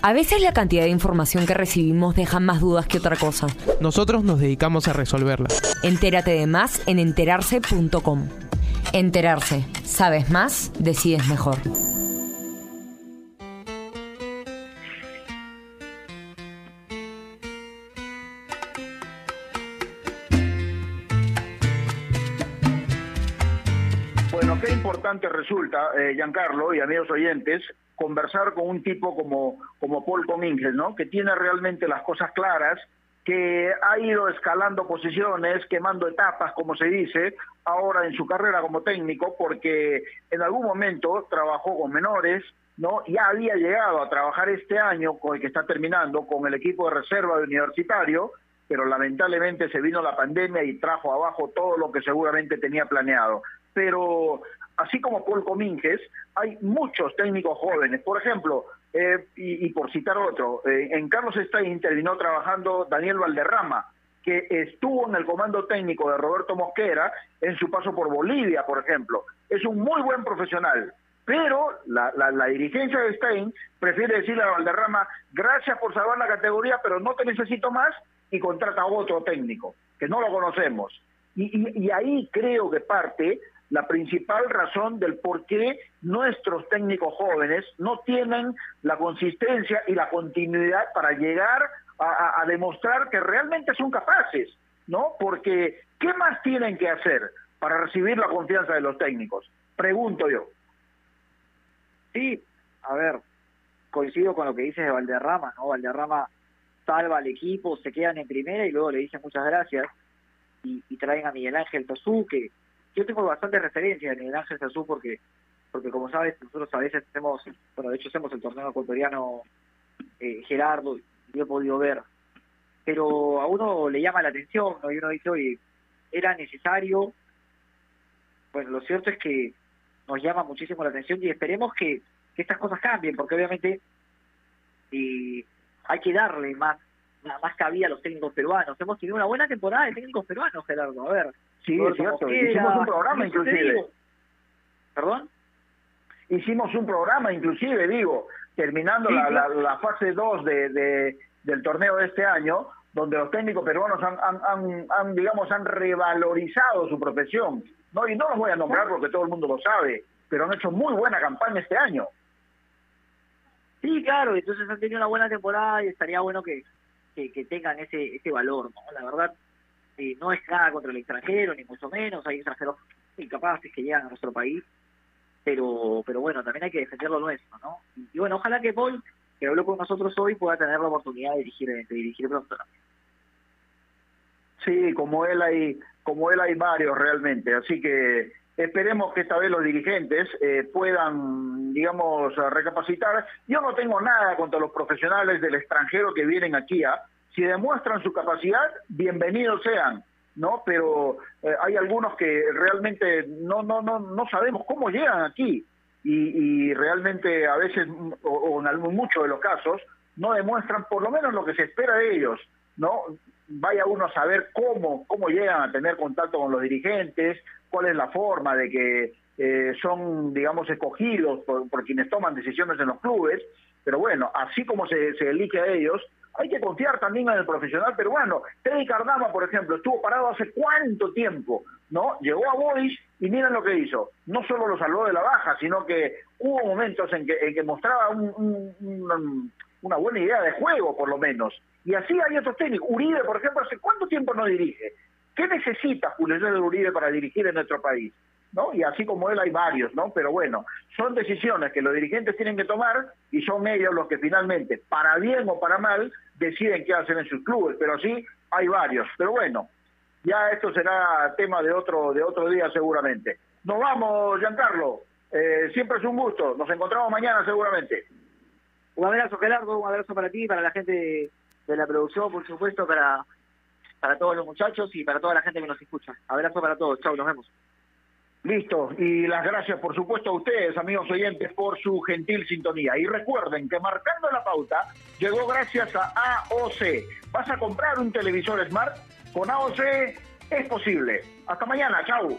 A veces la cantidad de información que recibimos deja más dudas que otra cosa. Nosotros nos dedicamos a resolverla. Entérate de más en enterarse.com. Enterarse. Sabes más, decides mejor. Bueno, qué importante resulta, eh, Giancarlo y amigos oyentes, conversar con un tipo como, como Paul Cominges, ¿no? Que tiene realmente las cosas claras, que ha ido escalando posiciones, quemando etapas, como se dice, ahora en su carrera como técnico, porque en algún momento trabajó con menores, ¿no? Ya había llegado a trabajar este año, con el que está terminando, con el equipo de reserva de universitario, pero lamentablemente se vino la pandemia y trajo abajo todo lo que seguramente tenía planeado. Pero así como Paul Cominges, hay muchos técnicos jóvenes. Por ejemplo, eh, y, por citar otro, eh, en Carlos Stein intervino trabajando Daniel Valderrama, que estuvo en el comando técnico de Roberto Mosquera en su paso por Bolivia, por ejemplo. Es un muy buen profesional, pero la dirigencia de Stein prefiere decirle a Valderrama, gracias por salvar la categoría, pero no te necesito más, y contrata a otro técnico, que no lo conocemos. Y, y, y ahí creo que parte la principal razón del por qué nuestros técnicos jóvenes no tienen la consistencia y la continuidad para llegar a, demostrar que realmente son capaces, ¿no? Porque, ¿qué más tienen que hacer para recibir la confianza de los técnicos? Pregunto yo. Sí, a ver, coincido con lo que dices de Valderrama, ¿no? Valderrama salva al equipo, se quedan en primera y luego le dicen muchas gracias y, y traen a Miguel Ángel Tosú, que yo tengo bastante referencia en el Ángel Sazú porque porque como sabes nosotros a veces hacemos bueno de hecho hacemos el torneo ecuatoriano eh, Gerardo yo he podido ver. Pero a uno le llama la atención ¿no? y uno dice oye era necesario bueno lo cierto es que nos llama muchísimo la atención y esperemos que, que estas cosas cambien porque obviamente eh, hay que darle más más cabida a los técnicos peruanos. Hemos tenido una buena temporada de técnicos peruanos Gerardo. A ver Sí, es cierto. Hicimos un programa inclusive. ¿Perdón? Hicimos un programa inclusive, digo, terminando Sí, la, la, la fase 2 de, de, del torneo de este año, donde los técnicos peruanos han, han, han, han, digamos, han revalorizado su profesión. No, y no los voy a nombrar porque todo el mundo lo sabe, pero han hecho muy buena campaña este año. Sí, claro, entonces han tenido una buena temporada y estaría bueno que, que, que tengan ese ese valor, ¿no? La verdad, eh, no es nada contra el extranjero, ni mucho menos, hay extranjeros incapaces que llegan a nuestro país, pero pero bueno, también hay que defender lo nuestro, ¿no? Y, bueno, ojalá que Paul, que habló con nosotros hoy, pueda tener la oportunidad de dirigir, de dirigir pronto. ¿no? Sí, como él hay, como él hay varios realmente, así que esperemos que esta vez los dirigentes eh, puedan, digamos, recapacitar. Yo no tengo nada contra los profesionales del extranjero que vienen aquí, ¿ah? Si demuestran su capacidad, bienvenidos sean, ¿no? Pero eh, hay algunos que realmente no, no, no, no sabemos cómo llegan aquí. y, y realmente a veces, o, o en algún, muchos de los casos, no demuestran por lo menos lo que se espera de ellos, ¿no? Vaya uno a saber cómo, cómo llegan a tener contacto con los dirigentes, cuál es la forma de que eh, son, digamos, escogidos por, por, quienes toman decisiones en los clubes, pero bueno, así como se, se elige a ellos, hay que confiar también en el profesional peruano. Teddy Cardama, por ejemplo, estuvo parado hace cuánto tiempo, ¿no? Llegó a Boys y miren lo que hizo. No solo lo salvó de la baja, sino que hubo momentos en que, en que mostraba un, un, un, una buena idea de juego, por lo menos. Y así hay otros técnicos. Uribe, por ejemplo, ¿hace cuánto tiempo no dirige? ¿Qué necesita Julio César Uribe para dirigir en nuestro país? ¿No? Y así como él hay varios, ¿no? Pero bueno, son decisiones que los dirigentes tienen que tomar y son ellos los que finalmente, para bien o para mal, deciden qué hacer en sus clubes, pero así hay varios. Pero bueno, ya esto será tema de otro de otro día seguramente. Nos vamos, Giancarlo. Eh, siempre es un gusto. Nos encontramos mañana seguramente. Un abrazo, Gerardo, un abrazo para ti, para la gente de la producción, por supuesto, para, para todos los muchachos y para toda la gente que nos escucha. Abrazo para todos, chao, nos vemos. Listo, y las gracias por supuesto a ustedes, amigos oyentes, por su gentil sintonía. Y recuerden que marcando la pauta llegó gracias a AOC. ¿Vas a comprar un televisor Smart? Con AOC es posible. Hasta mañana, chao.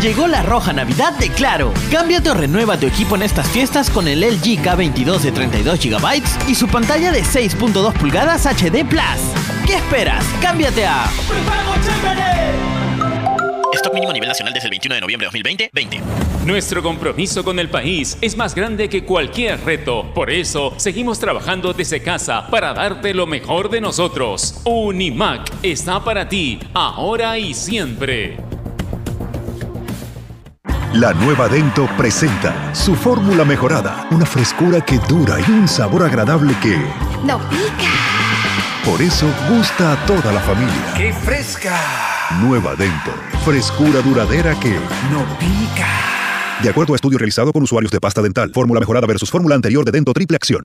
Llegó la roja Navidad de Claro. Cámbiate o renueva tu equipo en estas fiestas con el LG K22 de 32 GB y su pantalla de 6.2 pulgadas HD Plus. ¿Qué esperas? Cámbiate a Stock mínimo a nivel nacional desde el 21 de noviembre de 2020, 20. Nuestro compromiso con el país es más grande que cualquier reto. Por eso, seguimos trabajando desde casa para darte lo mejor de nosotros. Unimac está para ti, ahora y siempre. La nueva Dento presenta su fórmula mejorada, una frescura que dura y un sabor agradable que ¡No pica! por eso gusta a toda la familia. ¡Qué fresca! Nueva Dento, frescura duradera que ¡No pica! De acuerdo a estudio realizado con usuarios de pasta dental, fórmula mejorada versus fórmula anterior de Dento Triple Acción.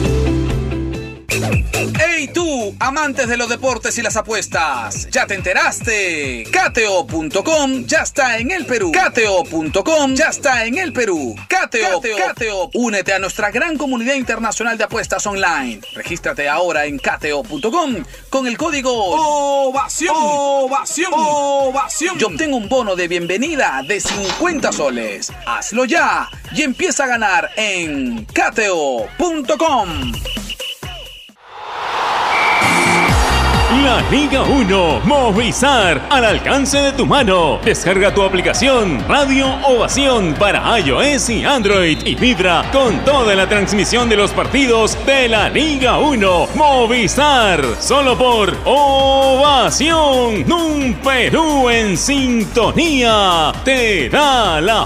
¡Hey tú, amantes de los deportes y las apuestas! ¿Ya te enteraste? Cateo.com ya está en el Perú. Cateo.com ya está en el Perú. Cateo, Cateo, únete a nuestra gran comunidad internacional de apuestas online. Regístrate ahora en cateo.com con el código OVACION. OVACION. OVACION. Y obtén un bono de bienvenida de 50 soles. Hazlo ya y empieza a ganar en cateo.com. La Liga 1 Movistar al alcance de tu mano. Descarga tu aplicación Radio Ovación para iOS y Android y vibra con toda la transmisión de los partidos de la Liga 1 Movistar. Solo por Ovación. Un Perú en sintonía. Te da la